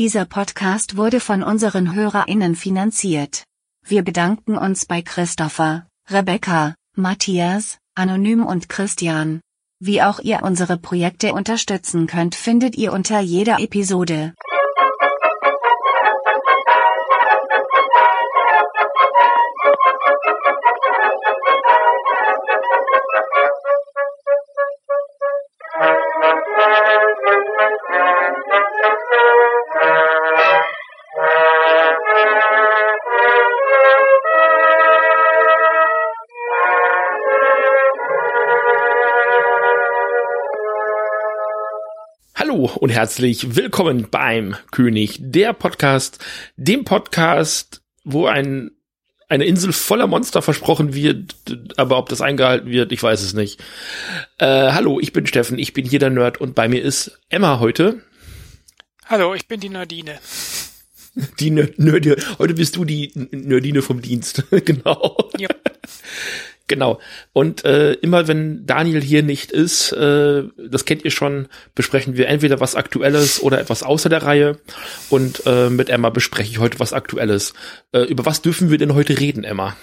Dieser Podcast wurde von unseren HörerInnen finanziert. Wir bedanken uns bei Christopher, Rebecca, Matthias, Anonym und Christian. Wie auch ihr unsere Projekte unterstützen könnt, findet ihr unter jeder Episode. Und herzlich willkommen beim König der Podcast, dem Podcast, wo ein eine Insel voller Monster versprochen wird, aber ob das eingehalten wird, ich weiß es nicht. Äh, hallo, ich bin Steffen, ich bin hier der Nerd und bei mir ist Emma heute. Hallo, ich bin die Nerdine. Die Nerdine. Heute bist du die Nerdine vom Dienst. genau. Ja. Genau. Und äh, immer wenn Daniel hier nicht ist, äh, das kennt ihr schon, besprechen wir entweder was Aktuelles oder etwas außer der Reihe. Und äh, mit Emma bespreche ich heute was Aktuelles. Äh, über was dürfen wir denn heute reden, Emma?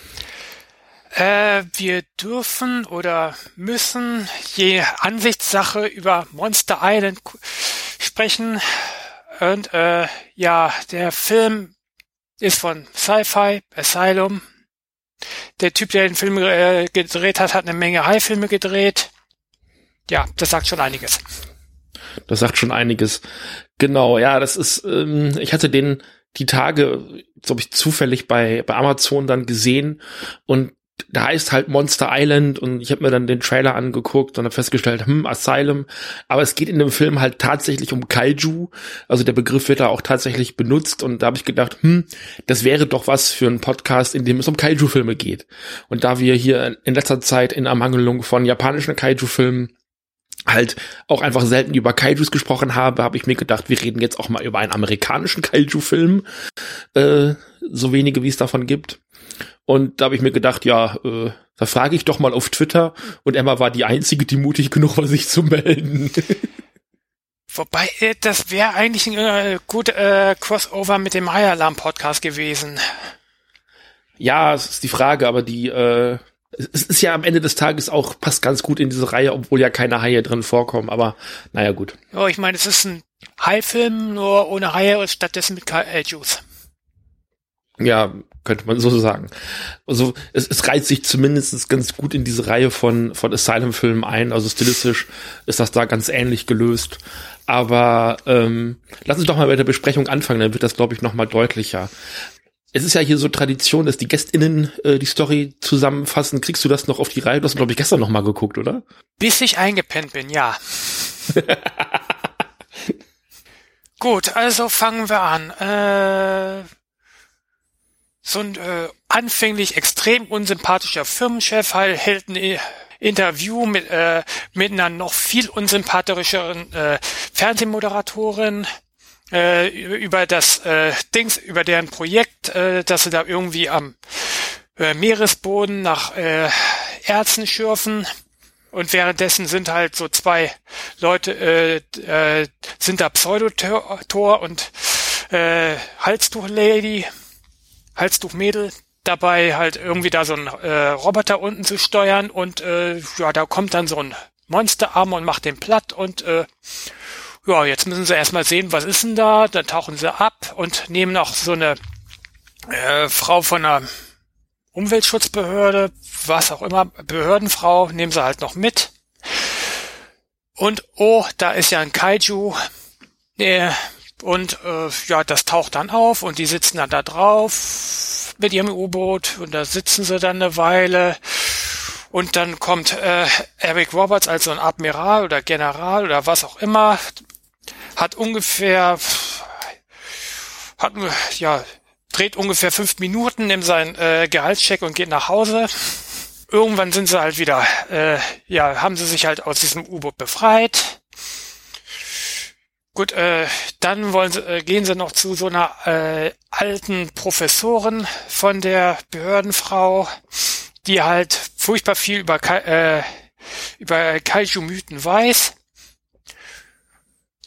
Äh, wir dürfen oder müssen je Ansichtssache über Monster Island sprechen. Und äh, ja, der Film ist von Sci-Fi, Asylum, der Typ, der den Film äh, gedreht hat, hat eine Menge High-Filme gedreht. Ja, das sagt schon einiges. Das sagt schon einiges. Genau, ja, das ist, ähm, ich hatte den die Tage, glaube ich, zufällig bei, bei Amazon dann gesehen und da heißt halt Monster Island und ich habe mir dann den Trailer angeguckt und habe festgestellt, hm, Asylum. Aber es geht in dem Film halt tatsächlich um Kaiju. Also der Begriff wird da auch tatsächlich benutzt und da habe ich gedacht, hm, das wäre doch was für einen Podcast, in dem es um Kaiju-Filme geht. Und da wir hier in letzter Zeit in Ermangelung von japanischen Kaiju-Filmen halt auch einfach selten über Kaijus gesprochen habe, habe ich mir gedacht, wir reden jetzt auch mal über einen amerikanischen Kaiju-Film, äh, so wenige wie es davon gibt. Und da habe ich mir gedacht, ja, äh, da frage ich doch mal auf Twitter. Und Emma war die einzige, die mutig genug war, sich zu melden. Wobei, äh, das wäre eigentlich ein äh, gut äh, Crossover mit dem High Alarm Podcast gewesen. Ja, es ist die Frage, aber die, äh, es ist ja am Ende des Tages auch, passt ganz gut in diese Reihe, obwohl ja keine Haie drin vorkommen, aber naja, gut. Ja, ich meine, es ist ein Hai-Film, nur ohne Haie und stattdessen mit Kaijus. Ja, könnte man so sagen. Also es, es reiht sich zumindest ganz gut in diese Reihe von, von Asylum-Filmen ein. Also stilistisch ist das da ganz ähnlich gelöst. Aber ähm, lass uns doch mal bei der Besprechung anfangen, dann wird das, glaube ich, noch mal deutlicher. Es ist ja hier so Tradition, dass die GästInnen äh, die Story zusammenfassen. Kriegst du das noch auf die Reihe? Du hast, glaube ich, gestern noch mal geguckt, oder? Bis ich eingepennt bin, ja. Gut, also fangen wir an. Äh, so ein äh, anfänglich extrem unsympathischer Firmenchef hält ein Interview mit, äh, mit einer noch viel unsympathischeren äh, Fernsehmoderatorin äh, über das äh, Dings, über deren Projekt, äh, dass sie da irgendwie am äh, Meeresboden nach äh, Erzen schürfen. Und währenddessen sind halt so zwei Leute, äh, äh, sind da Pseudotor und äh, Halstuch-Lady Halstuchmädel dabei halt irgendwie da so ein äh, Roboter unten zu steuern und äh, ja, da kommt dann so ein Monsterarm und macht den platt und äh, ja, jetzt müssen sie erstmal sehen, was ist denn da, dann tauchen sie ab und nehmen auch so eine äh, Frau von einer Umweltschutzbehörde, was auch immer, Behördenfrau, nehmen sie halt noch mit. Und oh, da ist ja ein Kaiju, der und äh, ja, das taucht dann auf und die sitzen dann da drauf mit ihrem U-Boot und da sitzen sie dann eine Weile. Und dann kommt äh, Eric Roberts als so ein Admiral oder General oder was auch immer, hat ungefähr, hat ja dreht ungefähr fünf Minuten, nimmt seinen äh, Gehaltscheck und geht nach Hause. Irgendwann sind sie halt wieder, äh, ja, haben sie sich halt aus diesem U-Boot befreit Gut, äh, dann wollen sie, äh, gehen sie noch zu so einer äh, alten Professorin von der Behördenfrau, die halt furchtbar viel über, äh, über Kaiju-Mythen weiß.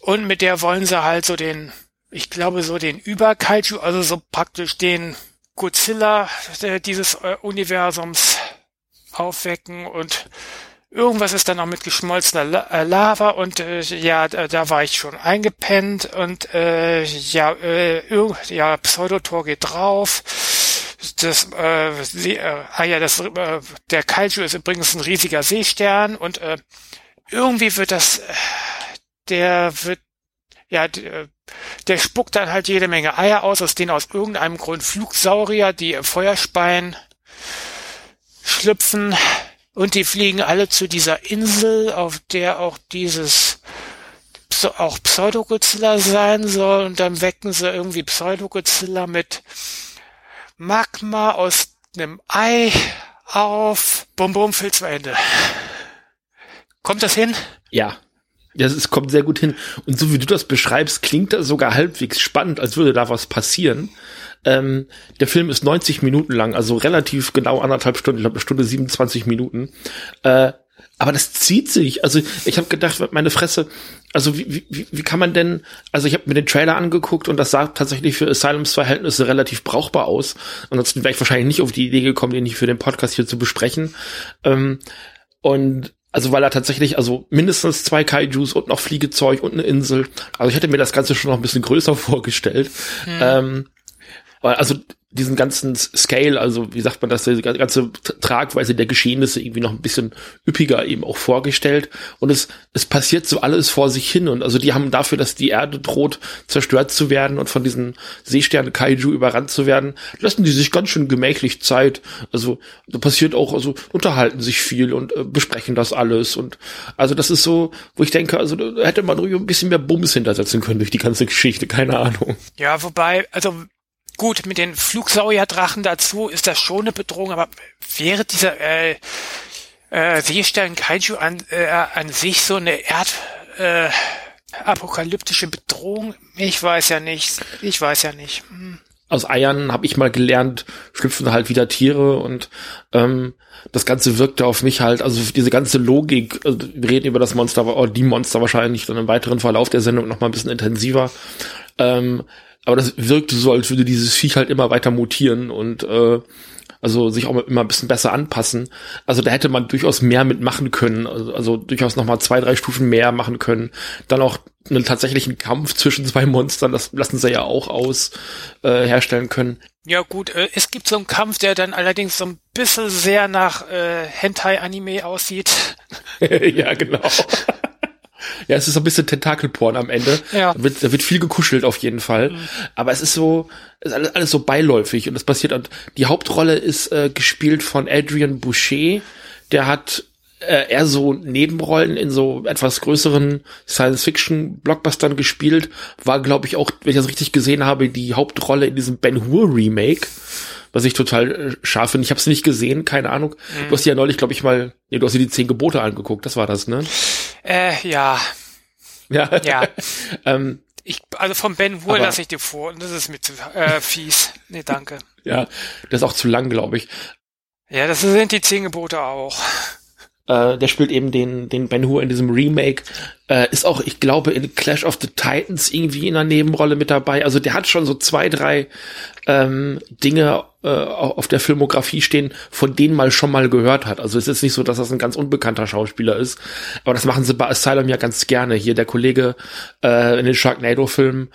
Und mit der wollen sie halt so den ich glaube, so den Über-Kaiju, also so praktisch den Godzilla dieses äh, Universums aufwecken und irgendwas ist dann noch mit geschmolzener äh, Lava und äh, ja, da, war ich schon eingepennt und äh, ja, äh, ja, Pseudotor geht drauf. Das, äh, sie, äh, ah ja, das, äh, der Kaiju ist übrigens ein riesiger Seestern und äh, irgendwie wird das, äh, der wird, ja, äh, der spuckt dann halt jede Menge Eier aus, aus denen aus irgendeinem Grund Flugsaurier, die Feuerspeien schlüpfen und die fliegen alle zu dieser Insel, auf der auch dieses auch Pseudogodzilla sein soll und dann wecken sie irgendwie Pseudogodzilla mit Magma aus einem Ei auf. Bum bum, Film zu Ende. Kommt das hin? Ja. Ja, es kommt sehr gut hin. Und so wie du das beschreibst, klingt das sogar halbwegs spannend, als würde da was passieren. Ähm, der Film ist 90 Minuten lang, also relativ genau anderthalb Stunden, ich glaube eine Stunde 27 Minuten. Äh, aber das zieht sich. Also ich habe gedacht, meine Fresse, also wie, wie, wie kann man denn, also ich habe mir den Trailer angeguckt und das sah tatsächlich für Asylums Verhältnisse relativ brauchbar aus. Ansonsten wäre ich wahrscheinlich nicht auf die Idee gekommen, den nicht für den Podcast hier zu besprechen. Ähm, und also weil er tatsächlich, also mindestens zwei Kaijus und noch Fliegezeug und eine Insel. Also ich hätte mir das Ganze schon noch ein bisschen größer vorgestellt. Hm. Ähm, also diesen ganzen Scale, also wie sagt man das, die ganze Tragweise der Geschehnisse irgendwie noch ein bisschen üppiger eben auch vorgestellt. Und es, es passiert so alles vor sich hin. Und also die haben dafür, dass die Erde droht, zerstört zu werden und von diesen Seesterne Kaiju überrannt zu werden, lassen die sich ganz schön gemächlich Zeit. Also da passiert auch, also unterhalten sich viel und äh, besprechen das alles. Und also das ist so, wo ich denke, also da hätte man ruhig ein bisschen mehr Bums hintersetzen können durch die ganze Geschichte, keine Ahnung. Ja, wobei, also Gut, mit den Flugsaurierdrachen dazu ist das schon eine Bedrohung, aber wäre dieser äh, äh, Seestern Kaiju an, äh, an sich so eine Erd äh, apokalyptische Bedrohung? Ich weiß ja nicht. Ich weiß ja nicht. Hm. Aus Eiern habe ich mal gelernt, schlüpfen halt wieder Tiere und ähm, das Ganze wirkte auf mich halt, also diese ganze Logik, also wir reden über das Monster, oder die Monster wahrscheinlich dann im weiteren Verlauf der Sendung noch mal ein bisschen intensiver. Ähm, aber das wirkte so, als würde dieses Viech halt immer weiter mutieren und äh, also sich auch immer ein bisschen besser anpassen. Also da hätte man durchaus mehr mitmachen können, also, also durchaus noch mal zwei, drei Stufen mehr machen können. Dann auch einen tatsächlichen Kampf zwischen zwei Monstern, das lassen sie ja auch aus äh, herstellen können. Ja gut, äh, es gibt so einen Kampf, der dann allerdings so ein bisschen sehr nach äh, Hentai-Anime aussieht. ja, genau. Ja, es ist so ein bisschen Tentakelporn am Ende. Ja. Da wird, da wird viel gekuschelt auf jeden Fall. Mhm. Aber es ist so, es ist alles, alles so beiläufig und das passiert. Und die Hauptrolle ist äh, gespielt von Adrian Boucher. Der hat äh, eher so Nebenrollen in so etwas größeren Science-Fiction-Blockbustern gespielt. War, glaube ich, auch, wenn ich das richtig gesehen habe, die Hauptrolle in diesem Ben Hur Remake was ich total äh, scharf finde. Ich habe es nicht gesehen, keine Ahnung. Mhm. Du hast ja neulich, glaube ich, mal, nee, du hast dir die zehn Gebote angeguckt, das war das, ne? Äh, ja. Ja. Ja. ähm, ich, also von Ben Hur lasse ich dir vor, das ist mir zu äh, fies. Nee, danke. ja, das ist auch zu lang, glaube ich. Ja, das sind die zehn Gebote auch. Äh, der spielt eben den, den Ben Hur in diesem Remake. Äh, ist auch, ich glaube, in Clash of the Titans irgendwie in einer Nebenrolle mit dabei. Also der hat schon so zwei, drei ähm, Dinge äh, auf der Filmografie stehen, von denen man schon mal gehört hat. Also es ist nicht so, dass das ein ganz unbekannter Schauspieler ist. Aber das machen sie bei Asylum ja ganz gerne. Hier der Kollege äh, in den Sharknado-Filmen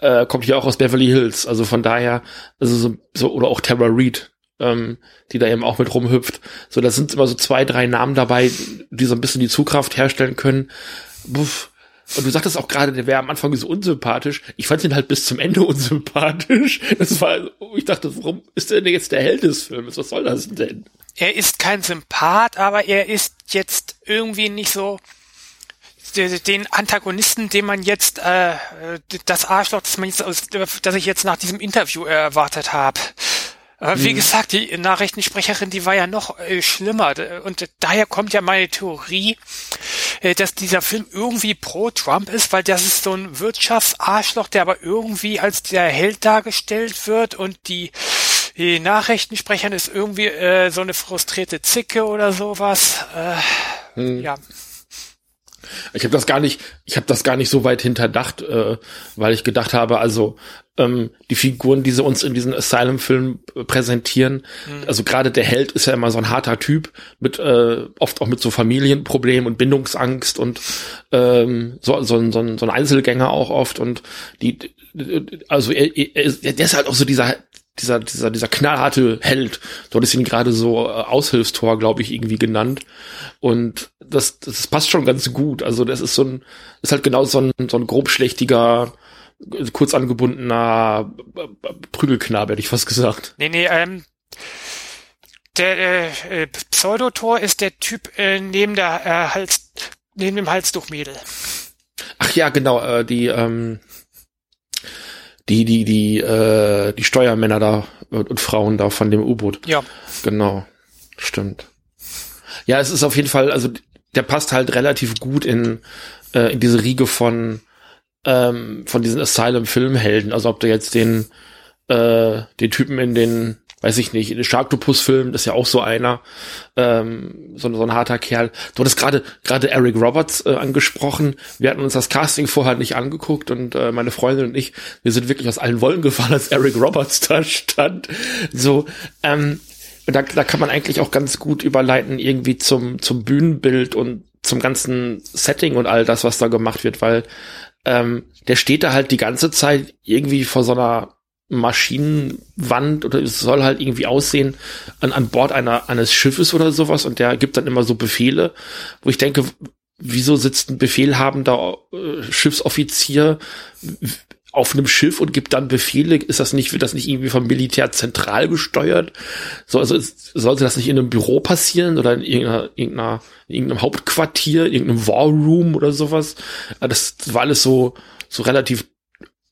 äh, kommt hier auch aus Beverly Hills. Also von daher, also so, so oder auch Tara Reid, ähm, die da eben auch mit rumhüpft. So, da sind immer so zwei, drei Namen dabei, die so ein bisschen die Zugkraft herstellen können. Buff. Und du sagtest auch gerade, der wäre am Anfang so unsympathisch. Ich fand ihn halt bis zum Ende unsympathisch. Das war, ich dachte, warum ist der denn jetzt der Held des Films? Was soll das denn? Er ist kein Sympath, aber er ist jetzt irgendwie nicht so den Antagonisten, den man jetzt äh, das Arschloch, das man jetzt, das ich jetzt nach diesem Interview erwartet habe. Aber wie mhm. gesagt, die Nachrichtensprecherin, die war ja noch äh, schlimmer. Und daher kommt ja meine Theorie, äh, dass dieser Film irgendwie pro Trump ist, weil das ist so ein Wirtschaftsarschloch, der aber irgendwie als der Held dargestellt wird und die, die Nachrichtensprecherin ist irgendwie äh, so eine frustrierte Zicke oder sowas. Mhm. Ja. Ich habe das gar nicht, ich habe das gar nicht so weit hinterdacht, äh, weil ich gedacht habe, also ähm, die Figuren, die sie uns in diesen Asylum-Filmen präsentieren, mhm. also gerade der Held ist ja immer so ein harter Typ mit äh, oft auch mit so Familienproblemen und Bindungsangst und ähm, so, so, so, so ein Einzelgänger auch oft und die, also er, er, der ist halt auch so dieser dieser, dieser, dieser knallharte Held. Du hattest ihn gerade so äh, Aushilfstor, glaube ich, irgendwie genannt. Und das, das passt schon ganz gut. Also das ist so ein, ist halt genau so ein, so ein grobschlächtiger, kurz angebundener Prügelknabe, hätte ich fast gesagt. Nee, nee, ähm, der äh, äh Pseudotor ist der Typ äh, neben der äh, Hals, neben dem Halstuchmädel. Ach ja, genau, äh, die, ähm, die, die, die, äh, die Steuermänner da und Frauen da von dem U-Boot. Ja. Genau. Stimmt. Ja, es ist auf jeden Fall, also der passt halt relativ gut in, äh, in diese Riege von, ähm, von diesen Asylum-Filmhelden. Also ob du jetzt den, äh, den Typen in den weiß ich nicht, in den Sharktopus-Film, das ist ja auch so einer, ähm, so, so ein harter Kerl. Du hattest gerade gerade Eric Roberts äh, angesprochen. Wir hatten uns das Casting vorher nicht angeguckt und äh, meine Freundin und ich, wir sind wirklich aus allen Wollen gefallen, als Eric Roberts da stand. So, ähm, da, da kann man eigentlich auch ganz gut überleiten irgendwie zum zum Bühnenbild und zum ganzen Setting und all das, was da gemacht wird, weil ähm, der steht da halt die ganze Zeit irgendwie vor so einer Maschinenwand oder es soll halt irgendwie aussehen an, an Bord einer, eines Schiffes oder sowas und der gibt dann immer so Befehle, wo ich denke, wieso sitzt ein befehlhabender äh, Schiffsoffizier auf einem Schiff und gibt dann Befehle? Ist das nicht, wird das nicht irgendwie vom Militär zentral gesteuert? So, also sollte das nicht in einem Büro passieren oder in irgendeiner, irgendeiner, in irgendeinem Hauptquartier, in irgendeinem War Room oder sowas? Das war alles so, so relativ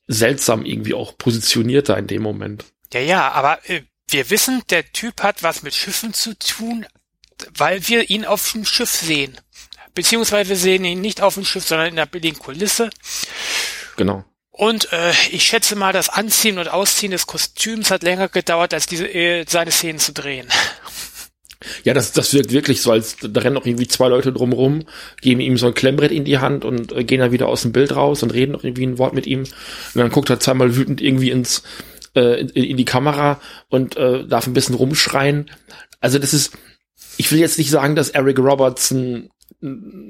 seltsam irgendwie auch positioniert da in dem Moment. Ja, ja, aber äh, wir wissen, der Typ hat was mit Schiffen zu tun, weil wir ihn auf dem Schiff sehen. Beziehungsweise wir sehen ihn nicht auf dem Schiff, sondern in der billigen Kulisse. Genau. Und äh, ich schätze mal, das Anziehen und Ausziehen des Kostüms hat länger gedauert, als diese äh, seine Szenen zu drehen. Ja, das, das wirkt wirklich so, als da rennen noch irgendwie zwei Leute drumrum, geben ihm so ein Klemmbrett in die Hand und äh, gehen dann wieder aus dem Bild raus und reden noch irgendwie ein Wort mit ihm. Und dann guckt er zweimal wütend irgendwie ins äh, in, in die Kamera und äh, darf ein bisschen rumschreien. Also das ist, ich will jetzt nicht sagen, dass Eric Robertson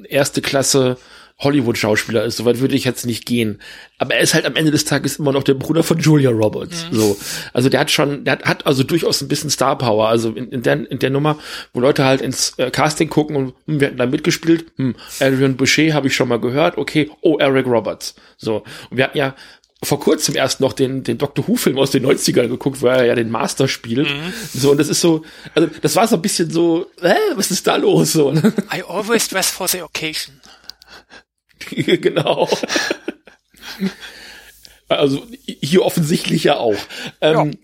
erste Klasse Hollywood-Schauspieler ist. Soweit würde ich jetzt nicht gehen. Aber er ist halt am Ende des Tages immer noch der Bruder von Julia Roberts. Mhm. So. Also der hat schon, der hat, hat also durchaus ein bisschen Star Power. Also in, in, der, in der Nummer, wo Leute halt ins äh, Casting gucken und hm, wir hatten da mitgespielt. Hm, Adrian Boucher habe ich schon mal gehört. Okay, oh, Eric Roberts. So. Und wir hatten ja vor kurzem erst noch den, den Doctor Who-Film aus den 90ern geguckt, wo er ja den Master spielt. Mhm. So, und das ist so, also das war so ein bisschen so, äh, was ist da los? So, ne? I always dress for the occasion. genau. also hier offensichtlich ja auch. Ähm, ja.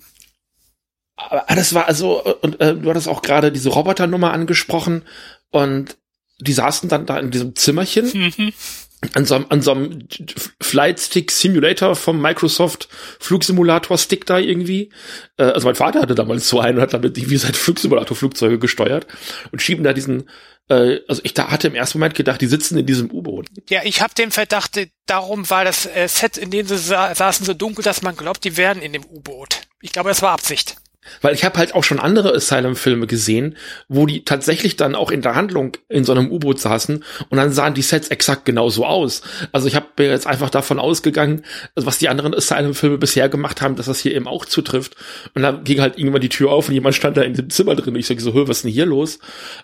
Aber das war also, und äh, du hattest auch gerade diese Roboternummer angesprochen und die saßen dann da in diesem Zimmerchen. Mhm an so, einem, an so einem Flight Stick Simulator vom Microsoft Flugsimulator Stick da irgendwie. Äh, also mein Vater hatte damals so einen und hat damit irgendwie sein Flugsimulator Flugzeuge gesteuert und schieben da diesen äh, also ich da hatte im ersten Moment gedacht, die sitzen in diesem U-Boot. Ja, ich habe den Verdacht, darum war das äh, Set, in dem sie sa saßen, so dunkel, dass man glaubt, die wären in dem U-Boot. Ich glaube, das war Absicht. Weil ich habe halt auch schon andere Asylum-Filme gesehen, wo die tatsächlich dann auch in der Handlung in so einem U-Boot saßen und dann sahen die Sets exakt genauso aus. Also ich habe jetzt einfach davon ausgegangen, was die anderen Asylum-Filme bisher gemacht haben, dass das hier eben auch zutrifft. Und dann ging halt irgendwann die Tür auf und jemand stand da in dem Zimmer drin und ich sage so, was ist denn hier los?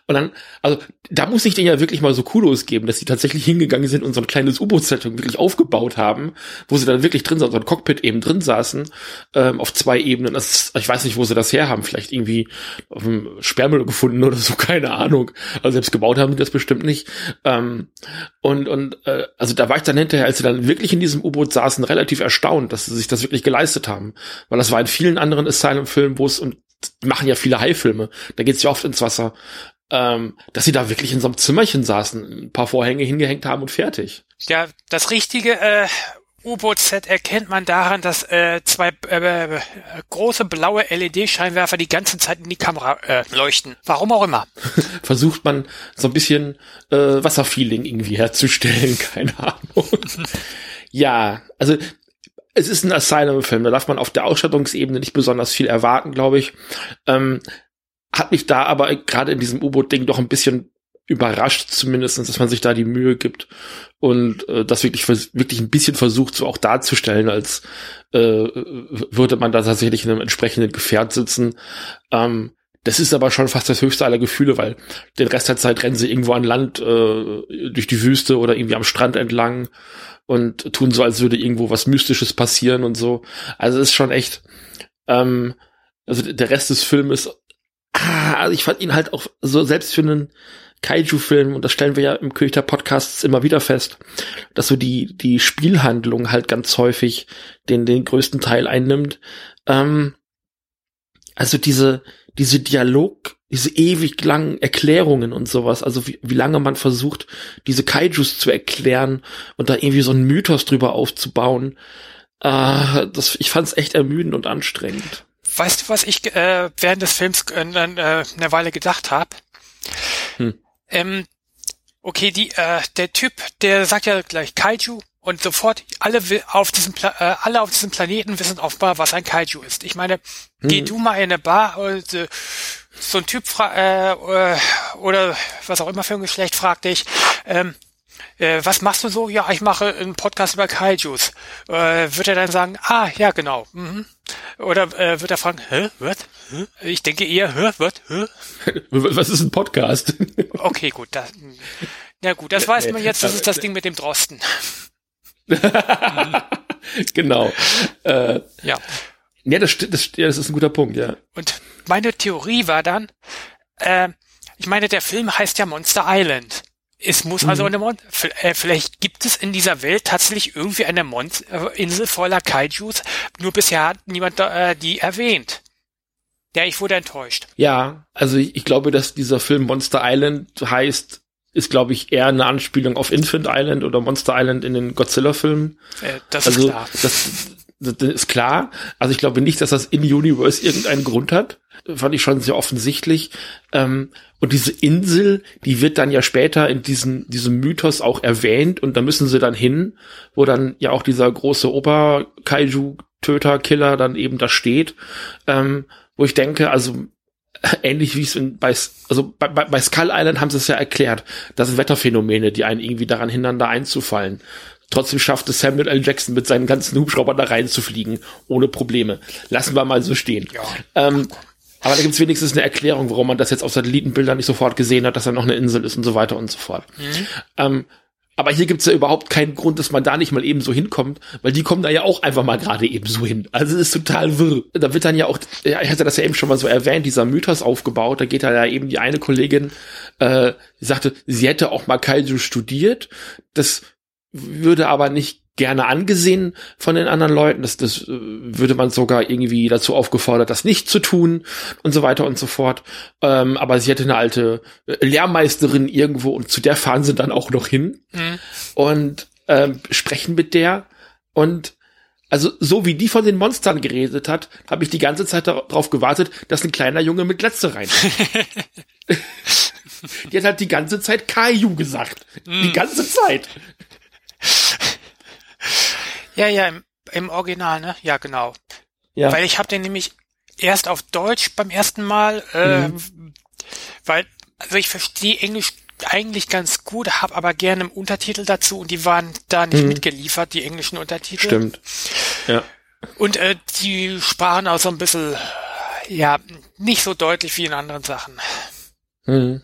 Und dann, also da muss ich denen ja wirklich mal so Kudos geben, dass sie tatsächlich hingegangen sind und so ein kleines U-Boot-Set wirklich aufgebaut haben, wo sie dann wirklich drin sind, so ein Cockpit eben drin saßen, ähm, auf zwei Ebenen. Das ist, ich weiß nicht, wo sie das her haben. Vielleicht irgendwie auf dem Sperrmüll gefunden oder so, keine Ahnung. Also selbst gebaut haben die das bestimmt nicht. Ähm, und und äh, also da war ich dann hinterher, als sie dann wirklich in diesem U-Boot saßen, relativ erstaunt, dass sie sich das wirklich geleistet haben. Weil das war in vielen anderen Asylum-Filmen, wo es, und machen ja viele Haifilme, da geht's ja oft ins Wasser, ähm, dass sie da wirklich in so einem Zimmerchen saßen, ein paar Vorhänge hingehängt haben und fertig. Ja, das Richtige, äh, U-Boot-Set erkennt man daran, dass äh, zwei äh, große blaue LED-Scheinwerfer die ganze Zeit in die Kamera äh, leuchten. Warum auch immer. Versucht man so ein bisschen äh, Wasserfeeling irgendwie herzustellen, keine Ahnung. ja, also es ist ein Asylum-Film, da darf man auf der Ausstattungsebene nicht besonders viel erwarten, glaube ich. Ähm, hat mich da aber gerade in diesem U-Boot-Ding doch ein bisschen überrascht zumindestens, dass man sich da die Mühe gibt und äh, das wirklich wirklich ein bisschen versucht, so auch darzustellen, als äh, würde man da tatsächlich in einem entsprechenden Gefährt sitzen. Ähm, das ist aber schon fast das höchste aller Gefühle, weil den Rest der Zeit rennen sie irgendwo an Land, äh, durch die Wüste oder irgendwie am Strand entlang und tun so, als würde irgendwo was Mystisches passieren und so. Also es ist schon echt, ähm, also der Rest des Films ah, also ich fand ihn halt auch so selbst für einen Kaiju-Film, und das stellen wir ja im der Podcasts immer wieder fest, dass so die, die Spielhandlung halt ganz häufig den, den größten Teil einnimmt. Ähm, also diese, diese Dialog, diese ewig langen Erklärungen und sowas, also wie, wie lange man versucht, diese Kaijus zu erklären und da irgendwie so einen Mythos drüber aufzubauen, äh, das, ich fand's echt ermüdend und anstrengend. Weißt du, was ich äh, während des Films äh, äh, eine Weile gedacht habe? Hm. Ähm, okay, die, äh, der Typ, der sagt ja gleich Kaiju und sofort alle auf diesem Pla äh, alle auf diesem Planeten wissen offenbar, was ein Kaiju ist. Ich meine, hm. geh du mal in eine Bar und äh, so ein Typ fra äh, oder was auch immer für ein Geschlecht fragt dich, ähm, äh, was machst du so? Ja, ich mache einen Podcast über Kaijus. Äh, wird er dann sagen, ah, ja, genau. Mhm. Oder äh, wird er fragen, hä, was? Hä? Ich denke eher, hä, was? Hä? Was ist ein Podcast? okay, gut. Da, ja gut, das weiß man jetzt, das ist das Ding mit dem Drosten. genau. Äh, ja. Ja, das, das, ja, das ist ein guter Punkt, ja. Und meine Theorie war dann, äh, ich meine, der Film heißt ja Monster Island. Es muss also mhm. eine Mon äh, vielleicht gibt es in dieser Welt tatsächlich irgendwie eine Mon äh, Insel voller Kaijus, nur bisher hat niemand äh, die erwähnt. Ja, ich wurde enttäuscht. Ja, also ich, ich glaube, dass dieser Film Monster Island heißt, ist glaube ich eher eine Anspielung auf Infant Island oder Monster Island in den Godzilla-Filmen. Äh, das also, ist klar. Das, das, das ist klar. Also ich glaube nicht, dass das in Universe irgendeinen Grund hat fand ich schon sehr offensichtlich. Ähm, und diese Insel, die wird dann ja später in diesem, diesem Mythos auch erwähnt und da müssen sie dann hin, wo dann ja auch dieser große Ober-Kaiju-Töter-Killer dann eben da steht. Ähm, wo ich denke, also ähnlich wie es in, bei, also bei, bei Skull Island haben sie es ja erklärt, das sind Wetterphänomene, die einen irgendwie daran hindern, da einzufallen. Trotzdem schafft es Samuel L. Jackson mit seinen ganzen Hubschraubern da reinzufliegen, ohne Probleme. Lassen wir mal so stehen. Ja. Ähm, aber da gibt es wenigstens eine Erklärung, warum man das jetzt auf Satellitenbildern nicht sofort gesehen hat, dass da noch eine Insel ist und so weiter und so fort. Mhm. Ähm, aber hier gibt's ja überhaupt keinen Grund, dass man da nicht mal eben so hinkommt, weil die kommen da ja auch einfach mal gerade eben so hin. Also es ist total wirr. Da wird dann ja auch, ja, ich hatte das ja eben schon mal so erwähnt, dieser Mythos aufgebaut. Da geht da ja eben die eine Kollegin, äh, sagte, sie hätte auch mal Kaiju studiert. Das würde aber nicht gerne angesehen von den anderen Leuten. Das, das äh, würde man sogar irgendwie dazu aufgefordert, das nicht zu tun und so weiter und so fort. Ähm, aber sie hatte eine alte äh, Lehrmeisterin irgendwo und zu der fahren sie dann auch noch hin mhm. und ähm, sprechen mit der und also so wie die von den Monstern geredet hat, habe ich die ganze Zeit darauf gewartet, dass ein kleiner Junge mit Glatze rein. die hat halt die ganze Zeit Kaiju gesagt. Mm. Die mhm. ganze Zeit. Ja, ja, im, im Original, ne? Ja, genau. Ja. Weil ich habe den nämlich erst auf Deutsch beim ersten Mal, äh, mhm. weil, also ich verstehe Englisch eigentlich ganz gut, habe aber gerne im Untertitel dazu und die waren da nicht mhm. mitgeliefert, die englischen Untertitel. Stimmt. Ja. Und äh, die sprachen auch so ein bisschen, ja, nicht so deutlich wie in anderen Sachen. Mhm.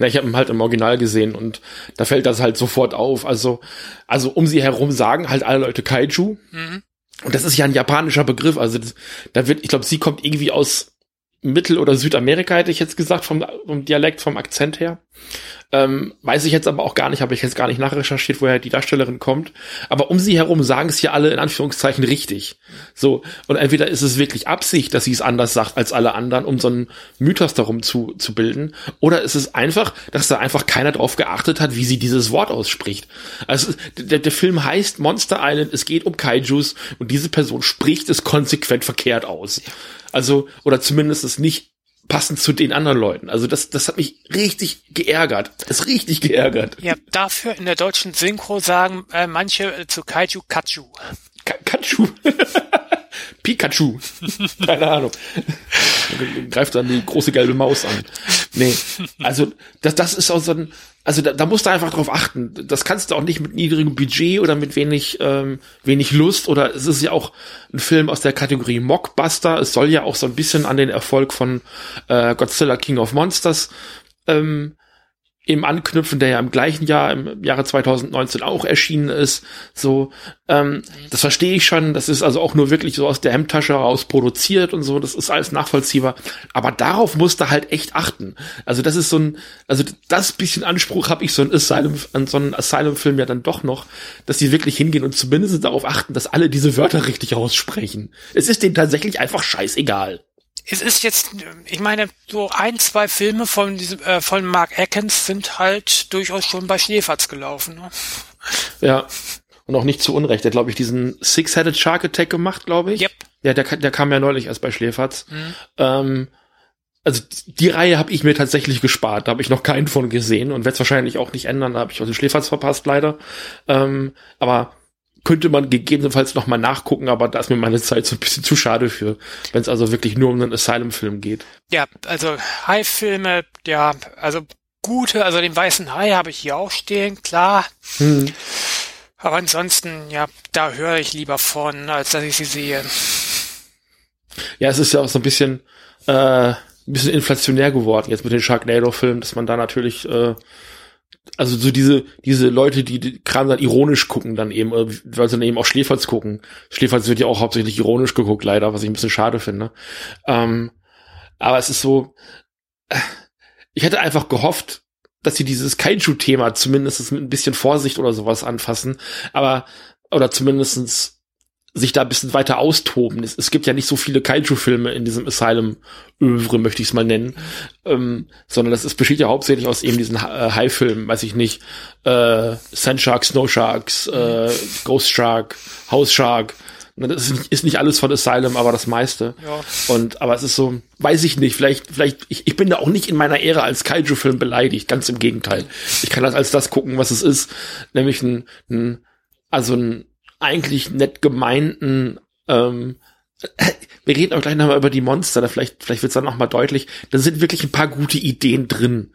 Na, ich habe ihn halt im Original gesehen und da fällt das halt sofort auf. Also, also um sie herum sagen halt alle Leute Kaiju. Mhm. Und das ist ja ein japanischer Begriff. Also das, da wird, ich glaube, sie kommt irgendwie aus Mittel- oder Südamerika, hätte ich jetzt gesagt, vom, vom Dialekt, vom Akzent her. Ähm, weiß ich jetzt aber auch gar nicht, habe ich jetzt gar nicht nachrecherchiert, woher die Darstellerin kommt. Aber um sie herum sagen es hier alle in Anführungszeichen richtig. So, und entweder ist es wirklich Absicht, dass sie es anders sagt als alle anderen, um so einen Mythos darum zu, zu bilden, oder ist es einfach, dass da einfach keiner drauf geachtet hat, wie sie dieses Wort ausspricht. Also der, der Film heißt Monster Island, es geht um Kaijus und diese Person spricht es konsequent verkehrt aus. Also, oder zumindest es nicht passend zu den anderen Leuten. Also das, das hat mich richtig geärgert. Das ist richtig geärgert. Ja, dafür in der deutschen Synchro sagen äh, manche äh, zu Kaiju Kachu. Ka Kachu. Pikachu. Keine Ahnung. Greift dann die große gelbe Maus an. Nee, also das, das ist auch so ein, also da, da musst du einfach drauf achten. Das kannst du auch nicht mit niedrigem Budget oder mit wenig, ähm, wenig Lust oder es ist ja auch ein Film aus der Kategorie Mockbuster. Es soll ja auch so ein bisschen an den Erfolg von äh, Godzilla King of Monsters ähm, eben anknüpfen, der ja im gleichen Jahr, im Jahre 2019 auch erschienen ist. So, ähm, das verstehe ich schon. Das ist also auch nur wirklich so aus der Hemdtasche heraus produziert und so. Das ist alles nachvollziehbar. Aber darauf musst du halt echt achten. Also das ist so ein, also das bisschen Anspruch habe ich so ein Asylum, an so einen Asylum-Film ja dann doch noch, dass die wirklich hingehen und zumindest darauf achten, dass alle diese Wörter richtig aussprechen. Es ist denen tatsächlich einfach scheißegal es ist jetzt, ich meine, so ein, zwei Filme von diesem, äh, von Mark Atkins sind halt durchaus schon bei Schneefatz gelaufen. Ne? Ja. Und auch nicht zu Unrecht. Der, glaube ich, diesen Six-Headed Shark Attack gemacht, glaube ich. Yep. Ja, der, der kam ja neulich erst bei Schläferz. Mhm. Ähm, also die Reihe habe ich mir tatsächlich gespart. Da habe ich noch keinen von gesehen und werde es wahrscheinlich auch nicht ändern. Da habe ich auch den Schläferz verpasst, leider. Ähm, aber könnte man gegebenenfalls noch mal nachgucken, aber da ist mir meine Zeit so ein bisschen zu schade für, wenn es also wirklich nur um einen Asylum-Film geht. Ja, also Hai-Filme, ja, also gute, also den weißen Hai habe ich hier auch stehen, klar. Hm. Aber ansonsten, ja, da höre ich lieber von, als dass ich sie sehe. Ja, es ist ja auch so ein bisschen, äh, ein bisschen inflationär geworden jetzt mit den Sharknado-Filmen, dass man da natürlich äh, also so diese, diese Leute, die, die Kram dann ironisch gucken, dann eben, äh, weil sie dann eben auch Schläferz gucken. Schläferz wird ja auch hauptsächlich ironisch geguckt, leider, was ich ein bisschen schade finde. Ähm, aber es ist so, äh, ich hätte einfach gehofft, dass sie dieses Kaiju-Thema zumindest mit ein bisschen Vorsicht oder sowas anfassen, aber, oder zumindestens sich da ein bisschen weiter austoben. Es, es gibt ja nicht so viele Kaiju-Filme in diesem Asylum-Övre, möchte ich es mal nennen, ähm, sondern das ist, besteht ja hauptsächlich aus eben diesen äh, High-Filmen, weiß ich nicht, äh, Sand Shark, Snow Sharks, äh, Ghost Shark, House Shark. Das ist nicht, alles von Asylum, aber das meiste. Ja. Und aber es ist so, weiß ich nicht, vielleicht, vielleicht, ich, ich bin da auch nicht in meiner Ehre als Kaiju-Film beleidigt, ganz im Gegenteil. Ich kann das als das gucken, was es ist, nämlich ein, ein also ein eigentlich nett gemeinten, ähm, wir reden auch gleich nochmal über die Monster, da vielleicht, vielleicht wird es dann nochmal deutlich, da sind wirklich ein paar gute Ideen drin.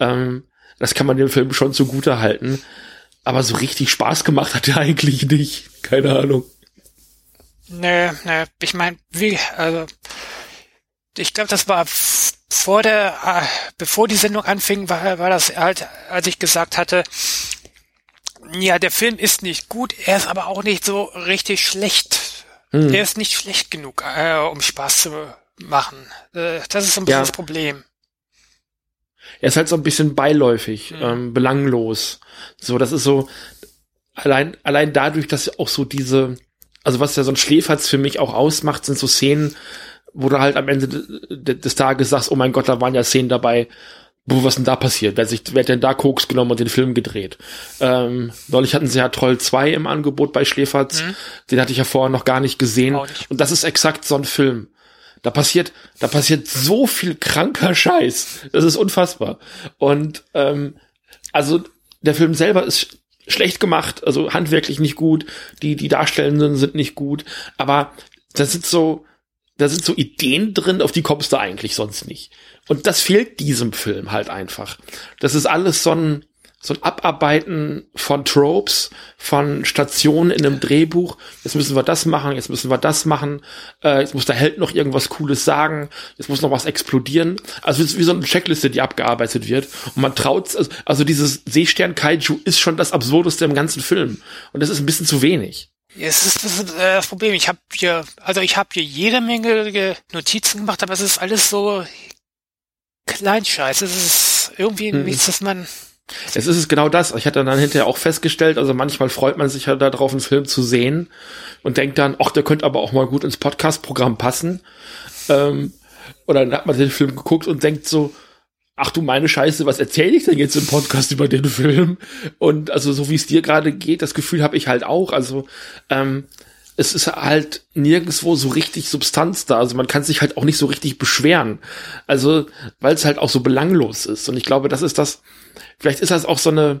Ähm, das kann man dem Film schon zugute halten. Aber so richtig Spaß gemacht hat er eigentlich nicht. Keine Ahnung. Nee, nee, ich meine, wie, also, ich glaube, das war vor der, äh, bevor die Sendung anfing, war, war das halt, als ich gesagt hatte, ja, der Film ist nicht gut, er ist aber auch nicht so richtig schlecht. Hm. Er ist nicht schlecht genug, äh, um Spaß zu machen. Äh, das ist so ein bisschen ja. das Problem. Er ist halt so ein bisschen beiläufig, hm. ähm, belanglos. So, das ist so, allein, allein dadurch, dass auch so diese, also was ja so ein Schläferz für mich auch ausmacht, sind so Szenen, wo du halt am Ende des Tages sagst, oh mein Gott, da waren ja Szenen dabei, wo was denn da passiert? Wer, sich, wer hat denn da Koks genommen und den Film gedreht? Ähm, neulich hatten sie ja Troll 2 im Angebot bei Schläferz. Mhm. Den hatte ich ja vorher noch gar nicht gesehen. Nicht. Und das ist exakt so ein Film. Da passiert, da passiert so viel kranker Scheiß. Das ist unfassbar. Und ähm, also der Film selber ist schlecht gemacht, also handwerklich nicht gut. Die die Darstellenden sind nicht gut. Aber das sind so, da sind so Ideen drin, auf die kommst du eigentlich sonst nicht. Und das fehlt diesem Film halt einfach. Das ist alles so ein, so ein Abarbeiten von Tropes, von Stationen in einem Drehbuch. Jetzt müssen wir das machen, jetzt müssen wir das machen. Äh, jetzt muss der Held noch irgendwas Cooles sagen. Jetzt muss noch was explodieren. Also es ist wie so eine Checkliste, die abgearbeitet wird. Und man traut, also, also dieses Seestern Kaiju ist schon das Absurdeste im ganzen Film. Und das ist ein bisschen zu wenig. Es ist das, ist, äh, das Problem. Ich habe hier, also ich habe hier jede Menge Notizen gemacht, aber es ist alles so Kleinscheiß. Es ist irgendwie hm. nichts, dass man Es ist es genau das. Ich hatte dann hinterher auch festgestellt, also manchmal freut man sich ja darauf, einen Film zu sehen und denkt dann, ach, der könnte aber auch mal gut ins Podcast-Programm passen. Ähm, oder dann hat man den Film geguckt und denkt so, ach du meine Scheiße, was erzähle ich denn jetzt im Podcast über den Film? Und also so wie es dir gerade geht, das Gefühl habe ich halt auch. Also ähm, es ist halt nirgendwo so richtig Substanz da. Also man kann sich halt auch nicht so richtig beschweren. Also, weil es halt auch so belanglos ist. Und ich glaube, das ist das, vielleicht ist das auch so eine,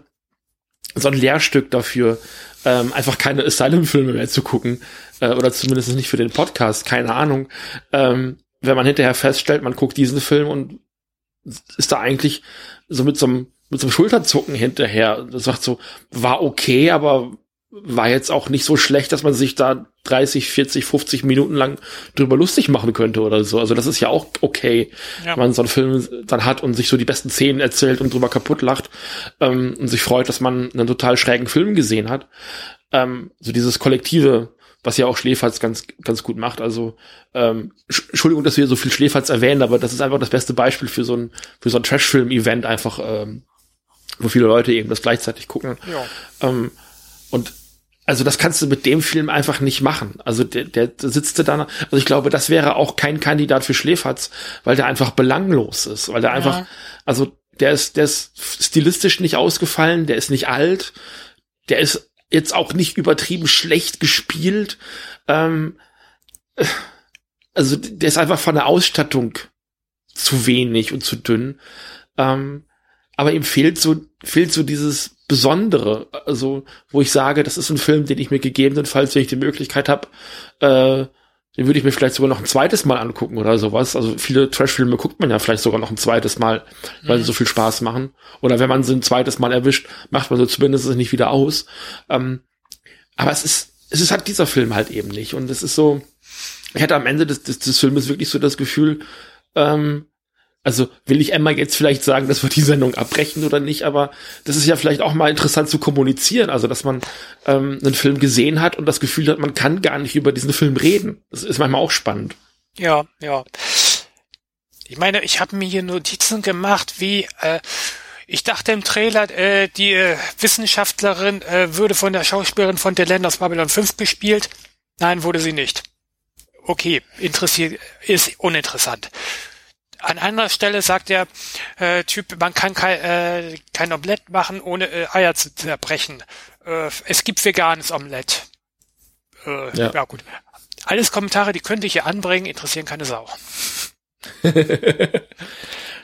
so ein Lehrstück dafür, ähm, einfach keine Asylum-Filme mehr zu gucken. Äh, oder zumindest nicht für den Podcast, keine Ahnung. Ähm, wenn man hinterher feststellt, man guckt diesen Film und ist da eigentlich so mit so einem, mit so einem Schulterzucken hinterher. Das sagt so, war okay, aber war jetzt auch nicht so schlecht, dass man sich da 30, 40, 50 Minuten lang drüber lustig machen könnte oder so. Also das ist ja auch okay, ja. wenn man so einen Film dann hat und sich so die besten Szenen erzählt und drüber kaputt lacht ähm, und sich freut, dass man einen total schrägen Film gesehen hat. Ähm, so dieses kollektive, was ja auch Schläferz ganz, ganz gut macht. Also ähm, Entschuldigung, dass wir so viel Schläferz erwähnen, aber das ist einfach das beste Beispiel für so ein, für so ein Trash-Film-Event einfach, ähm, wo viele Leute eben das gleichzeitig gucken. Ja. Ähm, und also das kannst du mit dem Film einfach nicht machen. Also der, der sitzt da, also ich glaube, das wäre auch kein Kandidat für Schläferz, weil der einfach belanglos ist, weil der einfach, also der ist, der ist stilistisch nicht ausgefallen, der ist nicht alt, der ist jetzt auch nicht übertrieben schlecht gespielt. Ähm, also der ist einfach von der Ausstattung zu wenig und zu dünn. Ähm, aber ihm fehlt so, fehlt so dieses Besondere, also wo ich sage, das ist ein Film, den ich mir gegebenenfalls, wenn ich die Möglichkeit habe, äh, den würde ich mir vielleicht sogar noch ein zweites Mal angucken oder sowas. Also viele Trash-Filme guckt man ja vielleicht sogar noch ein zweites Mal, weil mhm. sie so viel Spaß machen. Oder wenn man sie ein zweites Mal erwischt, macht man so zumindest nicht wieder aus. Ähm, aber es ist, es ist halt dieser Film halt eben nicht. Und es ist so, ich hatte am Ende des, des, des Filmes wirklich so das Gefühl, ähm, also will ich Emma jetzt vielleicht sagen, dass wir die Sendung abbrechen oder nicht, aber das ist ja vielleicht auch mal interessant zu kommunizieren, also dass man ähm, einen Film gesehen hat und das Gefühl hat, man kann gar nicht über diesen Film reden. Das ist manchmal auch spannend. Ja, ja. Ich meine, ich habe mir hier Notizen gemacht, wie äh, ich dachte im Trailer, äh, die äh, Wissenschaftlerin äh, würde von der Schauspielerin von The Land aus Babylon 5 gespielt. Nein, wurde sie nicht. Okay, interessiert, ist uninteressant. An anderer Stelle sagt der äh, Typ, man kann kein, äh, kein Omelett machen, ohne äh, Eier zu zerbrechen. Äh, es gibt veganes Omelett. Äh, ja. ja gut. Alles Kommentare, die könnte ich hier anbringen, interessieren keine Sau.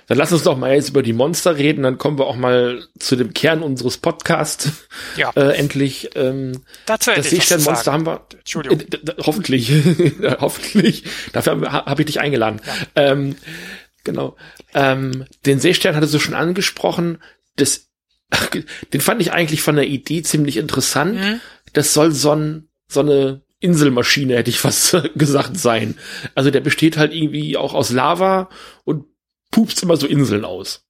Dann lass uns doch mal jetzt über die Monster reden, dann kommen wir auch mal zu dem Kern unseres Podcasts. Ja. Äh, endlich. Ähm, Dazu das Seesternmonster haben wir. Entschuldigung. Äh, hoffentlich. hoffentlich. Dafür habe hab ich dich eingeladen. Ja. Ähm, Genau. Ähm, den Seestern hattest du schon angesprochen. Das, den fand ich eigentlich von der Idee ziemlich interessant. Mhm. Das soll so, ein, so eine Inselmaschine, hätte ich fast gesagt, sein. Also der besteht halt irgendwie auch aus Lava und pupst immer so Inseln aus.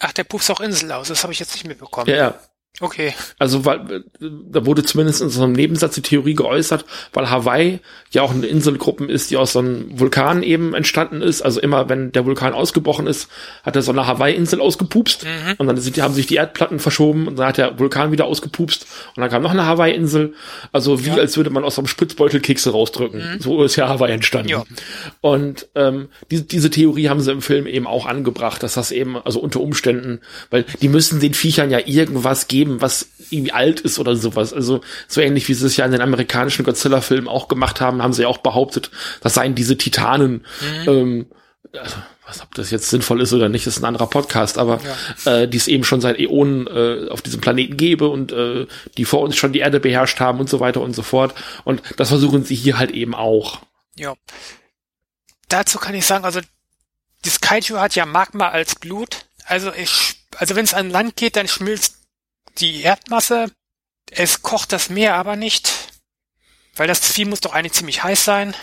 Ach, der pupst auch Inseln aus, das habe ich jetzt nicht mitbekommen. Ja, ja. Okay. Also, weil, da wurde zumindest in so einem Nebensatz die Theorie geäußert, weil Hawaii ja auch eine Inselgruppe ist, die aus so einem Vulkan eben entstanden ist. Also immer, wenn der Vulkan ausgebrochen ist, hat er so eine Hawaii-Insel ausgepupst mhm. und dann sind, haben sich die Erdplatten verschoben und dann hat der Vulkan wieder ausgepupst und dann kam noch eine Hawaii-Insel. Also wie ja. als würde man aus so einem Spritzbeutel Kekse rausdrücken. Mhm. So ist ja Hawaii entstanden. Ja. Und ähm, diese, diese Theorie haben sie im Film eben auch angebracht, dass das eben, also unter Umständen, weil die müssen den Viechern ja irgendwas geben, geben, was irgendwie alt ist oder sowas. Also so ähnlich wie sie es ja in den amerikanischen Godzilla-Filmen auch gemacht haben, haben sie ja auch behauptet, das seien diese Titanen. Mhm. Ähm, also, was ob das jetzt sinnvoll ist oder nicht, ist ein anderer Podcast, aber ja. äh, die es eben schon seit Äonen äh, auf diesem Planeten gäbe und äh, die vor uns schon die Erde beherrscht haben und so weiter und so fort. Und das versuchen sie hier halt eben auch. Ja. Dazu kann ich sagen, also das Kaiju hat ja Magma als Blut. Also ich, also wenn es an Land geht, dann schmilzt die Erdmasse. Es kocht das Meer aber nicht, weil das Vieh muss doch eigentlich ziemlich heiß sein.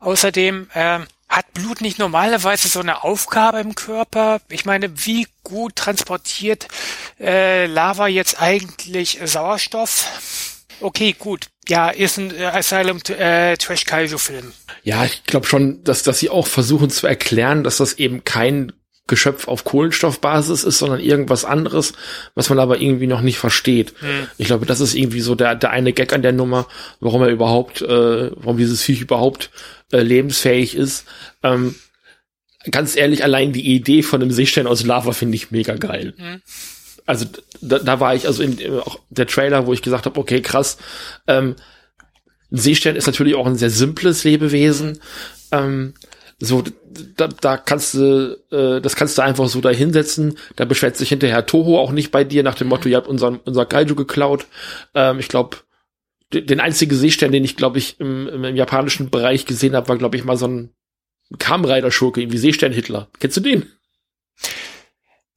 Außerdem äh, hat Blut nicht normalerweise so eine Aufgabe im Körper. Ich meine, wie gut transportiert äh, Lava jetzt eigentlich Sauerstoff? Okay, gut. Ja, ist ein äh, Asylum äh, Trash Kaiju Film. Ja, ich glaube schon, dass dass sie auch versuchen zu erklären, dass das eben kein Geschöpf auf Kohlenstoffbasis ist, sondern irgendwas anderes, was man aber irgendwie noch nicht versteht. Hm. Ich glaube, das ist irgendwie so der, der eine Gag an der Nummer, warum er überhaupt, äh, warum dieses Viech überhaupt äh, lebensfähig ist. Ähm, ganz ehrlich, allein die Idee von einem Seestern aus Lava finde ich mega geil. Hm. Also da, da war ich, also in, auch der Trailer, wo ich gesagt habe, okay, krass, ähm, ein Seestern ist natürlich auch ein sehr simples Lebewesen. Ähm, so, da, da kannst du, äh, das kannst du einfach so da hinsetzen. Da beschwert sich hinterher Toho auch nicht bei dir nach dem Motto, ihr habt unseren, unser Kaiju geklaut. Ähm, ich glaube, den einzigen Seestern, den ich, glaube ich, im, im, japanischen Bereich gesehen habe, war, glaube ich, mal so ein Kamen-Rider-Schurke, irgendwie Seestern-Hitler. Kennst du den?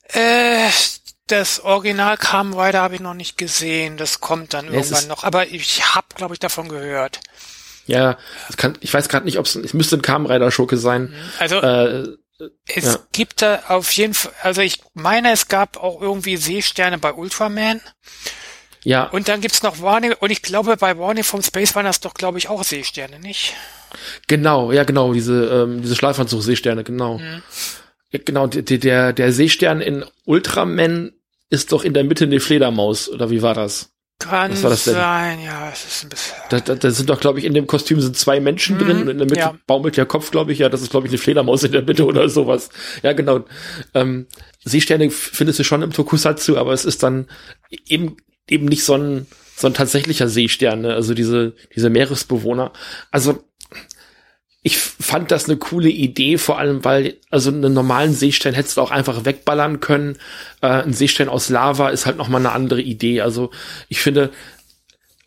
Äh, das Original Kamen Rider habe ich noch nicht gesehen. Das kommt dann irgendwann noch. Aber ich habe, glaube ich, davon gehört. Ja, kann, ich weiß gerade nicht, ob es, es müsste ein Kamen Rider Schurke sein. Also äh, es ja. gibt da auf jeden Fall, also ich meine, es gab auch irgendwie Seesterne bei Ultraman. Ja. Und dann gibt's noch Warning, und ich glaube, bei Warning vom Space waren das doch, glaube ich, auch Seesterne, nicht? Genau, ja, genau, diese, ähm, diese Schlafanzug-Seesterne, genau. Mhm. Genau, der, der, der Seestern in Ultraman ist doch in der Mitte eine Fledermaus, oder wie war das? Kann Was war das denn? sein, ja, es ist ein bisschen. Da, da, da sind doch, glaube ich, in dem Kostüm sind zwei Menschen mhm, drin und in der Mitte ja. baumelt der Kopf, glaube ich, ja, das ist, glaube ich, eine Fledermaus in der Mitte oder sowas. Ja, genau. Ähm, Seesterne findest du schon im Tokusatsu, aber es ist dann eben, eben nicht so ein, so ein tatsächlicher Seestern, ne? also diese, diese Meeresbewohner. Also, ich fand das eine coole Idee, vor allem weil, also einen normalen Seestern hättest du auch einfach wegballern können. Äh, ein Seestern aus Lava ist halt nochmal eine andere Idee. Also ich finde,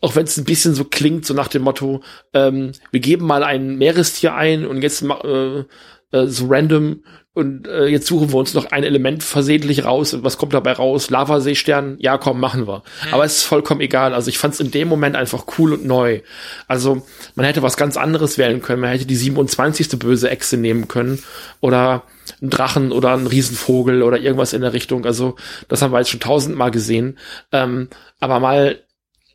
auch wenn es ein bisschen so klingt, so nach dem Motto, ähm, wir geben mal ein Meerestier ein und jetzt äh, äh, so random und äh, jetzt suchen wir uns noch ein Element versehentlich raus und was kommt dabei raus? Lavaseestern? Ja, komm, machen wir. Mhm. Aber es ist vollkommen egal. Also ich fand es in dem Moment einfach cool und neu. Also man hätte was ganz anderes wählen können. Man hätte die 27. böse Echse nehmen können oder einen Drachen oder einen Riesenvogel oder irgendwas in der Richtung. Also das haben wir jetzt schon tausendmal gesehen. Ähm, aber mal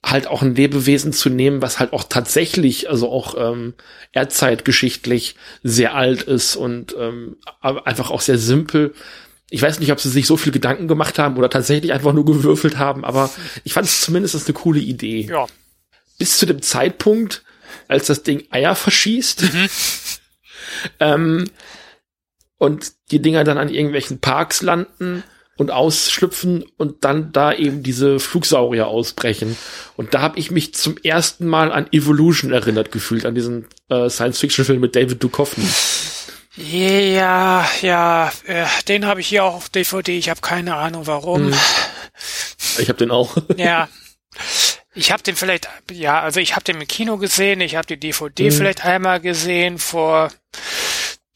halt auch ein Lebewesen zu nehmen, was halt auch tatsächlich, also auch ähm, erdzeitgeschichtlich sehr alt ist und ähm, einfach auch sehr simpel. Ich weiß nicht, ob sie sich so viel Gedanken gemacht haben oder tatsächlich einfach nur gewürfelt haben, aber ich fand es zumindest eine coole Idee. Ja. Bis zu dem Zeitpunkt, als das Ding Eier verschießt mhm. ähm, und die Dinger dann an irgendwelchen Parks landen und ausschlüpfen und dann da eben diese Flugsaurier ausbrechen. Und da habe ich mich zum ersten Mal an Evolution erinnert gefühlt, an diesen äh, Science-Fiction-Film mit David Duchovny. Ja, ja, äh, den habe ich hier auch auf DVD. Ich habe keine Ahnung warum. Hm. Ich habe den auch. Ja. Ich habe den vielleicht, ja, also ich habe den im Kino gesehen, ich habe die DVD hm. vielleicht einmal gesehen vor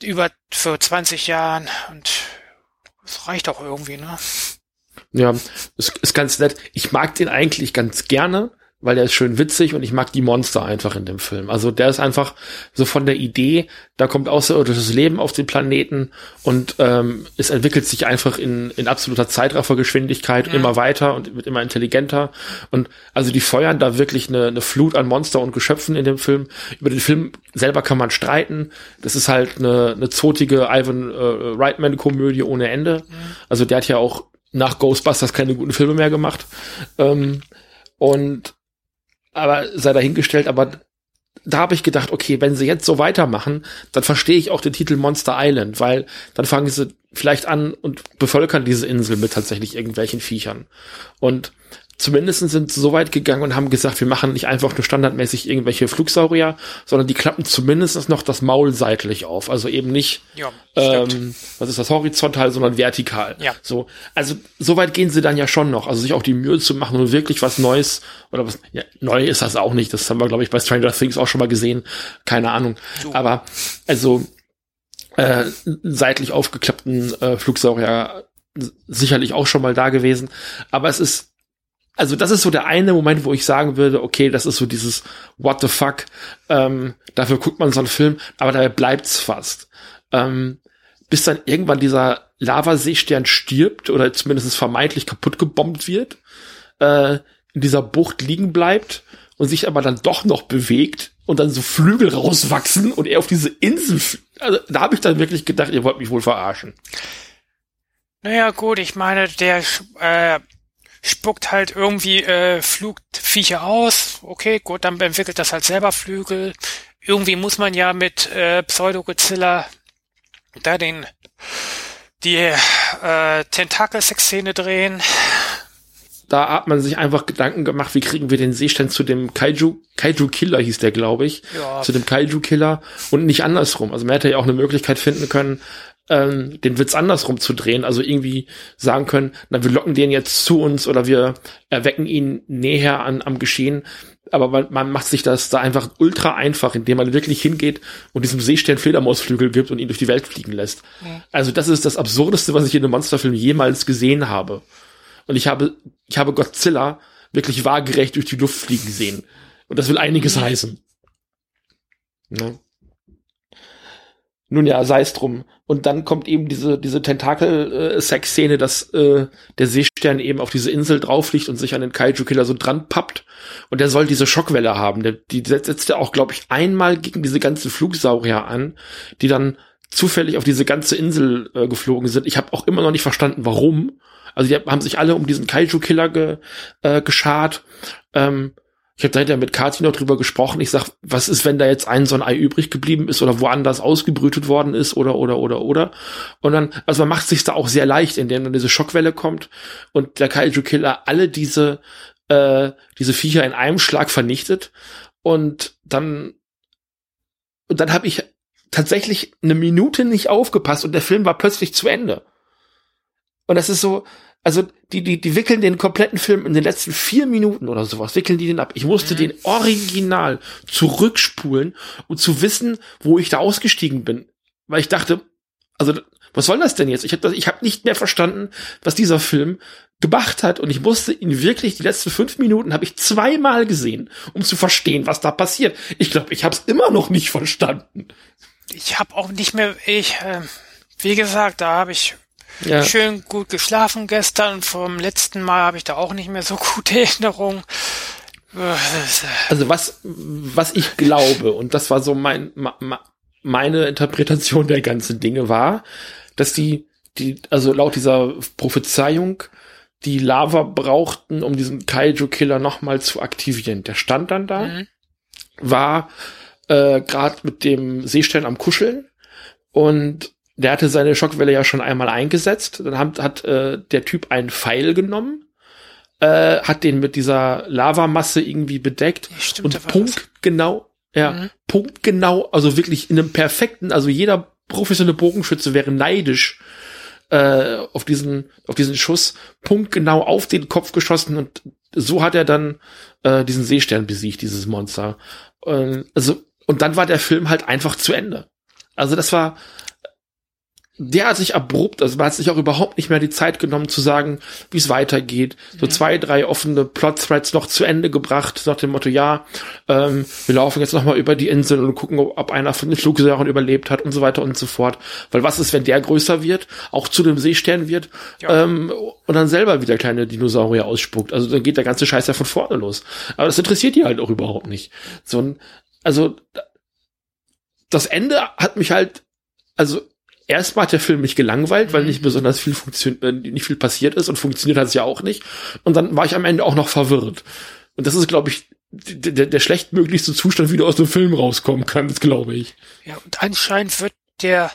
über vor 20 Jahren und das reicht auch irgendwie, ne? Ja, ist, ist ganz nett. Ich mag den eigentlich ganz gerne, weil der ist schön witzig und ich mag die Monster einfach in dem Film. Also der ist einfach so von der Idee, da kommt außerirdisches Leben auf den Planeten und ähm, es entwickelt sich einfach in, in absoluter Zeitraffergeschwindigkeit ja. immer weiter und wird immer intelligenter. Und also die feuern da wirklich eine, eine Flut an Monster und Geschöpfen in dem Film. Über den Film selber kann man streiten. Das ist halt eine, eine zotige Ivan äh, Reitman-Komödie ohne Ende. Ja. Also der hat ja auch nach Ghostbusters keine guten Filme mehr gemacht. Ähm, und aber sei dahingestellt, aber da habe ich gedacht, okay, wenn sie jetzt so weitermachen, dann verstehe ich auch den Titel Monster Island, weil dann fangen sie vielleicht an und bevölkern diese Insel mit tatsächlich irgendwelchen Viechern. Und zumindest sind sie so weit gegangen und haben gesagt, wir machen nicht einfach nur standardmäßig irgendwelche Flugsaurier, sondern die klappen zumindest noch das Maul seitlich auf. Also eben nicht, ja, ähm, was ist das, horizontal, sondern vertikal. Ja. So, also so weit gehen sie dann ja schon noch. Also sich auch die Mühe zu machen und wirklich was Neues oder was, ja, neu ist das auch nicht. Das haben wir, glaube ich, bei Stranger Things auch schon mal gesehen. Keine Ahnung. So. Aber, also, äh, seitlich aufgeklappten äh, Flugsaurier sicherlich auch schon mal da gewesen. Aber es ist also das ist so der eine Moment, wo ich sagen würde, okay, das ist so dieses What the fuck, ähm, dafür guckt man so einen Film, aber dabei bleibt's fast. Ähm, bis dann irgendwann dieser Lavaseestern stirbt oder zumindest vermeintlich kaputt gebombt wird, äh, in dieser Bucht liegen bleibt und sich aber dann doch noch bewegt und dann so Flügel rauswachsen und er auf diese Insel. Also da habe ich dann wirklich gedacht, ihr wollt mich wohl verarschen. Naja, gut, ich meine, der äh, spuckt halt irgendwie äh, Flugviecher aus. Okay, gut, dann entwickelt das halt selber Flügel. Irgendwie muss man ja mit äh, Pseudo-Godzilla da den die äh, Tentakel-Sexszene drehen. Da hat man sich einfach Gedanken gemacht, wie kriegen wir den Seestern zu dem Kaiju, Kaiju Killer hieß der, glaube ich, ja. zu dem Kaiju Killer und nicht andersrum. Also man hätte ja auch eine Möglichkeit finden können, ähm, den Witz andersrum zu drehen, also irgendwie sagen können, na, wir locken den jetzt zu uns oder wir erwecken ihn näher an, am Geschehen. Aber man, man macht sich das da einfach ultra einfach, indem man wirklich hingeht und diesem Seestern Fledermausflügel gibt und ihn durch die Welt fliegen lässt. Ja. Also das ist das Absurdeste, was ich in einem Monsterfilm jemals gesehen habe. Und ich habe, ich habe Godzilla wirklich waagerecht durch die Luft fliegen sehen. Und das will einiges heißen. Ne? Nun ja, sei es drum. Und dann kommt eben diese, diese Tentakel-Sex-Szene, dass äh, der Seestern eben auf diese Insel drauf liegt und sich an den Kaiju-Killer so dran pappt. Und der soll diese Schockwelle haben. Der, die setzt er auch, glaube ich, einmal gegen diese ganzen Flugsaurier an, die dann zufällig auf diese ganze Insel äh, geflogen sind. Ich habe auch immer noch nicht verstanden, warum. Also die haben sich alle um diesen Kaiju-Killer ge, äh, geschart. Ähm, ich habe da hinterher mit Kati noch drüber gesprochen. Ich sag, was ist, wenn da jetzt ein so ein Ei übrig geblieben ist oder woanders ausgebrütet worden ist oder oder oder oder. Und dann, also man macht sich da auch sehr leicht, indem dann diese Schockwelle kommt und der Kaiju Killer alle diese äh, diese Viecher in einem Schlag vernichtet. Und dann und dann habe ich tatsächlich eine Minute nicht aufgepasst und der Film war plötzlich zu Ende. Und das ist so, also die, die, die wickeln den kompletten Film in den letzten vier Minuten oder sowas, wickeln die den ab. Ich musste mhm. den original zurückspulen, um zu wissen, wo ich da ausgestiegen bin. Weil ich dachte, also was soll das denn jetzt? Ich habe ich hab nicht mehr verstanden, was dieser Film gemacht hat und ich musste ihn wirklich die letzten fünf Minuten habe ich zweimal gesehen, um zu verstehen, was da passiert. Ich glaube, ich habe es immer noch nicht verstanden. Ich habe auch nicht mehr ich äh, wie gesagt, da habe ich ja. schön gut geschlafen gestern. Vom letzten Mal habe ich da auch nicht mehr so gute Erinnerungen. Also was, was ich glaube, und das war so mein, meine Interpretation der ganzen Dinge war, dass die, die, also laut dieser Prophezeiung, die Lava brauchten, um diesen Kaiju-Killer nochmal zu aktivieren. Der stand dann da, mhm. war äh, gerade mit dem Seestern am Kuscheln und der hatte seine Schockwelle ja schon einmal eingesetzt. Dann hat, hat äh, der Typ einen Pfeil genommen, äh, hat den mit dieser Lavamasse irgendwie bedeckt ja, stimmt, und punktgenau, ja, mhm. punktgenau, also wirklich in einem perfekten, also jeder professionelle Bogenschütze wäre neidisch äh, auf diesen auf diesen Schuss punktgenau auf den Kopf geschossen und so hat er dann äh, diesen Seestern besiegt, dieses Monster. Äh, also und dann war der Film halt einfach zu Ende. Also das war der hat sich abrupt, also man hat sich auch überhaupt nicht mehr die Zeit genommen zu sagen, wie es weitergeht. So zwei, drei offene Plot-Threads noch zu Ende gebracht, nach dem Motto, ja, ähm, wir laufen jetzt nochmal über die Insel und gucken, ob einer von den Flugsäuren überlebt hat und so weiter und so fort. Weil was ist, wenn der größer wird, auch zu dem Seestern wird ja. ähm, und dann selber wieder kleine Dinosaurier ausspuckt. Also dann geht der ganze Scheiß ja von vorne los. Aber das interessiert die halt auch überhaupt nicht. So ein, also das Ende hat mich halt, also erstmal hat der Film mich gelangweilt, weil mhm. nicht besonders viel funktioniert, äh, nicht viel passiert ist und funktioniert hat es ja auch nicht. Und dann war ich am Ende auch noch verwirrt. Und das ist, glaube ich, der, der schlechtmöglichste Zustand, wie du aus dem Film rauskommen kannst, glaube ich. Ja, und anscheinend wird der,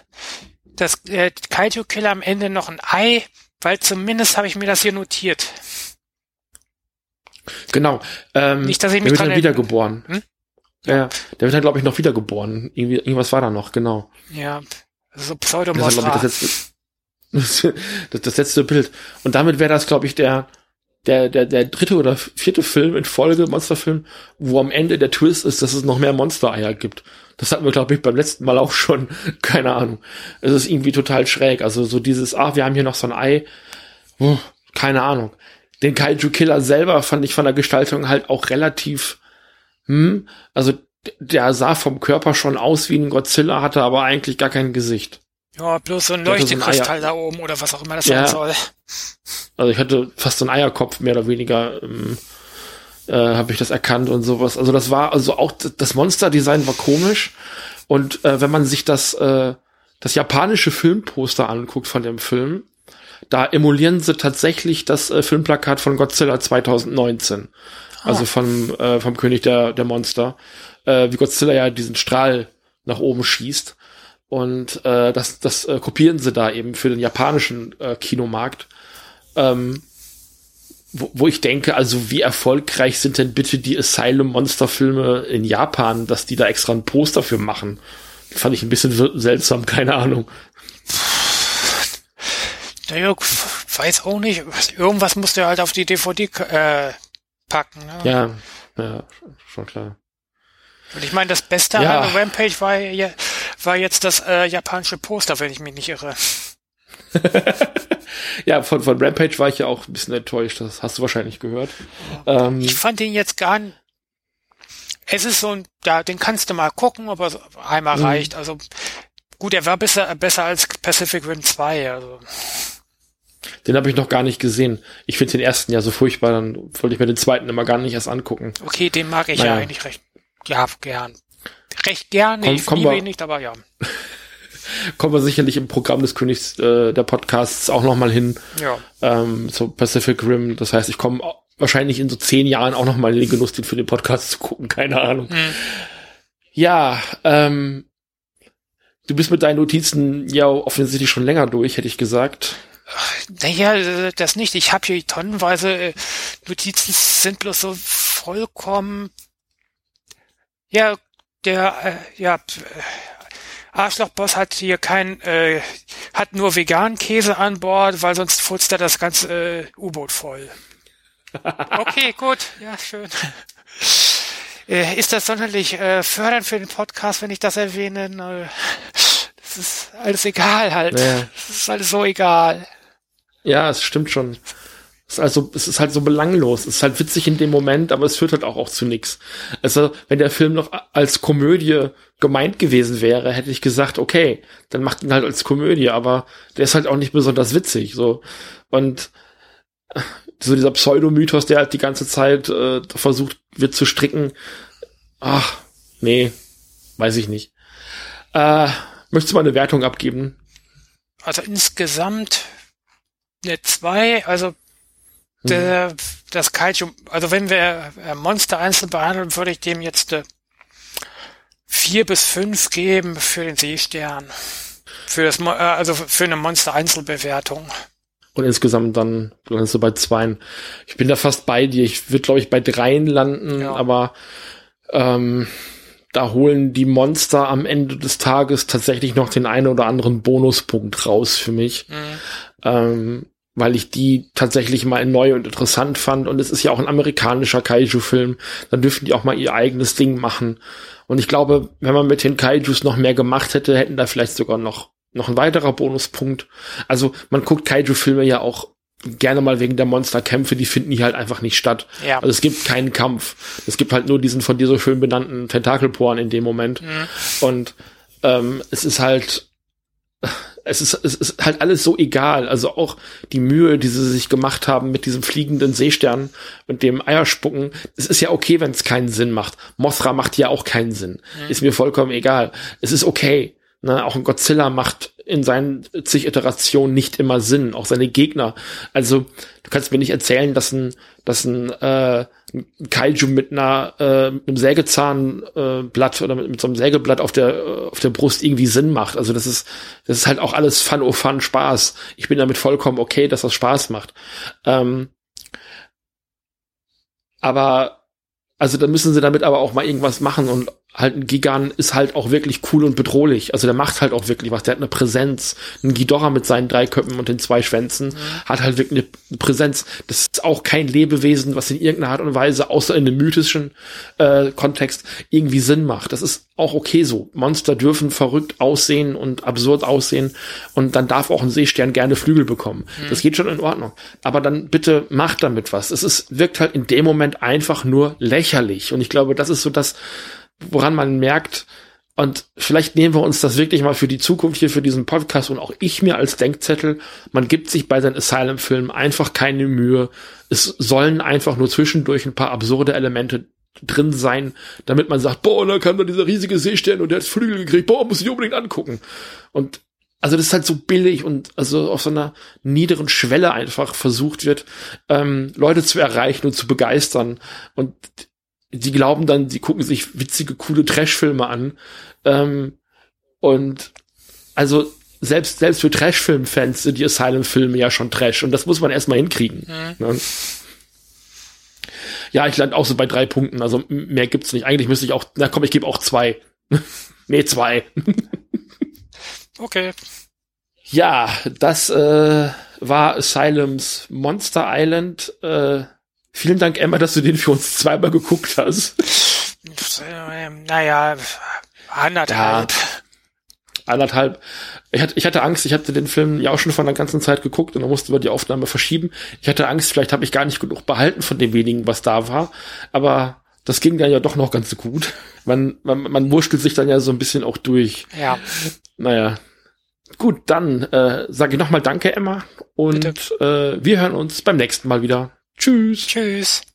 das äh, Kaiju-Killer am Ende noch ein Ei, weil zumindest habe ich mir das hier notiert. Genau. Ähm, nicht, dass ich mich der wird dann wiedergeboren. Hm? Ja. ja, der wird dann, glaube ich, noch wiedergeboren. Irgendwie, irgendwas war da noch, genau. Ja, so Pseudomorph. Das, das, letzte, das, das letzte Bild. Und damit wäre das, glaube ich, der, der, der, der dritte oder vierte Film in Folge, Monsterfilm, wo am Ende der Twist ist, dass es noch mehr Monstereier gibt. Das hatten wir, glaube ich, beim letzten Mal auch schon. Keine Ahnung. Es ist irgendwie total schräg. Also so dieses, ah, wir haben hier noch so ein Ei. Puh, keine Ahnung. Den Kaiju Killer selber fand ich von der Gestaltung halt auch relativ, hm, also der sah vom Körper schon aus wie ein Godzilla, hatte aber eigentlich gar kein Gesicht. Ja, bloß so ein Leuchtekristall so da oben oder was auch immer das ja. sein soll. Also ich hatte fast so einen Eierkopf, mehr oder weniger, ähm, äh, habe ich das erkannt und sowas. Also das war, also auch das Monster-Design war komisch. Und äh, wenn man sich das, äh, das japanische Filmposter anguckt von dem Film, da emulieren sie tatsächlich das äh, Filmplakat von Godzilla 2019. Ah. Also vom, äh, vom König der, der Monster. Äh, wie Godzilla ja diesen Strahl nach oben schießt. Und äh, das, das äh, kopieren sie da eben für den japanischen äh, Kinomarkt. Ähm, wo, wo ich denke, also wie erfolgreich sind denn bitte die Asylum-Monster-Filme in Japan, dass die da extra ein Poster für machen? Fand ich ein bisschen seltsam, keine Ahnung. Naja, weiß auch nicht. Irgendwas musste er halt auf die DVD äh, packen. Ne? Ja, ja, schon klar. Und ich meine, das Beste ja. an Rampage war, ja, war jetzt das äh, japanische Poster, wenn ich mich nicht irre. ja, von, von Rampage war ich ja auch ein bisschen enttäuscht. Das hast du wahrscheinlich gehört. Ähm, ich fand den jetzt gar nicht. Es ist so ein, ja, den kannst du mal gucken, ob er einmal mhm. reicht. Also gut, er war besser, besser als Pacific Rim 2. Also. Den habe ich noch gar nicht gesehen. Ich finde den ersten ja so furchtbar, dann wollte ich mir den zweiten immer gar nicht erst angucken. Okay, den mag ich naja. ja eigentlich recht. Ja, gern. Recht gern. Komm, ich liebe ihn nicht, aber ja. kommen wir sicherlich im Programm des Königs äh, der Podcasts auch noch mal hin. Ja. Ähm, so Pacific Rim. Das heißt, ich komme wahrscheinlich in so zehn Jahren auch noch mal in den Genuss, den für den Podcast zu gucken. Keine Ahnung. Hm. Ja, ähm, du bist mit deinen Notizen ja offensichtlich schon länger durch, hätte ich gesagt. Naja, das nicht. Ich habe hier tonnenweise äh, Notizen, sind bloß so vollkommen. Ja, der, äh, ja, Arschlochboss hat hier kein, äh, hat nur veganen Käse an Bord, weil sonst futzt er das ganze äh, U-Boot voll. Okay, gut, ja, schön. Äh, ist das sonderlich äh, fördernd für den Podcast, wenn ich das erwähne? Das ist alles egal halt. Ja. Das ist alles so egal. Ja, es stimmt schon. Ist also, es ist halt so belanglos. Es ist halt witzig in dem Moment, aber es führt halt auch, auch zu nichts. Also, wenn der Film noch als Komödie gemeint gewesen wäre, hätte ich gesagt, okay, dann macht ihn halt als Komödie, aber der ist halt auch nicht besonders witzig, so. Und so dieser Pseudomythos, der halt die ganze Zeit äh, versucht wird zu stricken, ach, nee, weiß ich nicht. Äh, möchtest du mal eine Wertung abgeben? Also insgesamt eine 2, also der, mhm. das Kaiju, also wenn wir äh, Monster einzeln behandeln, würde ich dem jetzt äh, vier bis fünf geben für den Seestern. Für das, äh, also für eine Monster-Einzelbewertung. Und insgesamt dann landest du bei zwei. Ich bin da fast bei dir. Ich würde, glaube ich, bei dreien landen, ja. aber ähm, da holen die Monster am Ende des Tages tatsächlich noch den einen oder anderen Bonuspunkt raus für mich. Mhm. Ähm, weil ich die tatsächlich mal neu und interessant fand. Und es ist ja auch ein amerikanischer Kaiju-Film. Dann dürfen die auch mal ihr eigenes Ding machen. Und ich glaube, wenn man mit den Kaijus noch mehr gemacht hätte, hätten da vielleicht sogar noch, noch ein weiterer Bonuspunkt. Also man guckt Kaiju-Filme ja auch gerne mal wegen der Monsterkämpfe, die finden hier halt einfach nicht statt. Ja. Also es gibt keinen Kampf. Es gibt halt nur diesen von dir so schön benannten Tentakelporen in dem Moment. Mhm. Und ähm, es ist halt es ist, es ist halt alles so egal. Also auch die Mühe, die sie sich gemacht haben mit diesem fliegenden Seestern und dem Eierspucken. Es ist ja okay, wenn es keinen Sinn macht. Mothra macht ja auch keinen Sinn. Mhm. Ist mir vollkommen egal. Es ist okay. Ne? Auch ein Godzilla macht in seinen zig Iterationen nicht immer Sinn. Auch seine Gegner. Also du kannst mir nicht erzählen, dass ein, dass ein äh, ein Kaiju mit einer äh, einem Sägezahnblatt äh, oder mit, mit so einem Sägeblatt auf der auf der Brust irgendwie Sinn macht. Also das ist das ist halt auch alles Fun oh Fun Spaß. Ich bin damit vollkommen okay, dass das Spaß macht. Ähm, aber also da müssen sie damit aber auch mal irgendwas machen und halt ein Gigan ist halt auch wirklich cool und bedrohlich. Also der macht halt auch wirklich was. Der hat eine Präsenz. Ein Ghidorah mit seinen drei Köpfen und den zwei Schwänzen mhm. hat halt wirklich eine Präsenz. Das ist auch kein Lebewesen, was in irgendeiner Art und Weise, außer in einem mythischen äh, Kontext, irgendwie Sinn macht. Das ist auch okay so. Monster dürfen verrückt aussehen und absurd aussehen und dann darf auch ein Seestern gerne Flügel bekommen. Mhm. Das geht schon in Ordnung. Aber dann bitte macht damit was. Es ist, wirkt halt in dem Moment einfach nur lächerlich. Und ich glaube, das ist so das, woran man merkt, und vielleicht nehmen wir uns das wirklich mal für die Zukunft hier für diesen Podcast und auch ich mir als Denkzettel. Man gibt sich bei seinen Asylum-Filmen einfach keine Mühe. Es sollen einfach nur zwischendurch ein paar absurde Elemente drin sein, damit man sagt, boah, da kam da dieser riesige Seestern und der hat Flügel gekriegt, boah, muss ich unbedingt angucken. Und also das ist halt so billig und also auf so einer niederen Schwelle einfach versucht wird, ähm, Leute zu erreichen und zu begeistern. Und die glauben dann, die gucken sich witzige, coole Trashfilme an. Ähm, und also selbst, selbst für Trashfilm-Fans sind die Asylum-Filme ja schon Trash. Und das muss man erstmal hinkriegen. Mhm. Ne? Ja, ich lande auch so bei drei Punkten. Also mehr gibt's nicht. Eigentlich müsste ich auch, na komm, ich gebe auch zwei. nee, zwei. okay. Ja, das äh, war Asylums Monster Island. Äh, vielen Dank, Emma, dass du den für uns zweimal geguckt hast. Naja, anderthalb. Ja, anderthalb. Ich hatte, ich hatte Angst, ich hatte den Film ja auch schon von der ganzen Zeit geguckt und dann musste wir die Aufnahme verschieben. Ich hatte Angst, vielleicht habe ich gar nicht genug behalten von dem wenigen, was da war. Aber das ging dann ja doch noch ganz gut. Man, man, man wurschtelt sich dann ja so ein bisschen auch durch. Ja. Naja, Gut, dann äh, sage ich nochmal Danke, Emma. Und äh, wir hören uns beim nächsten Mal wieder. Tschüss. Tschüss.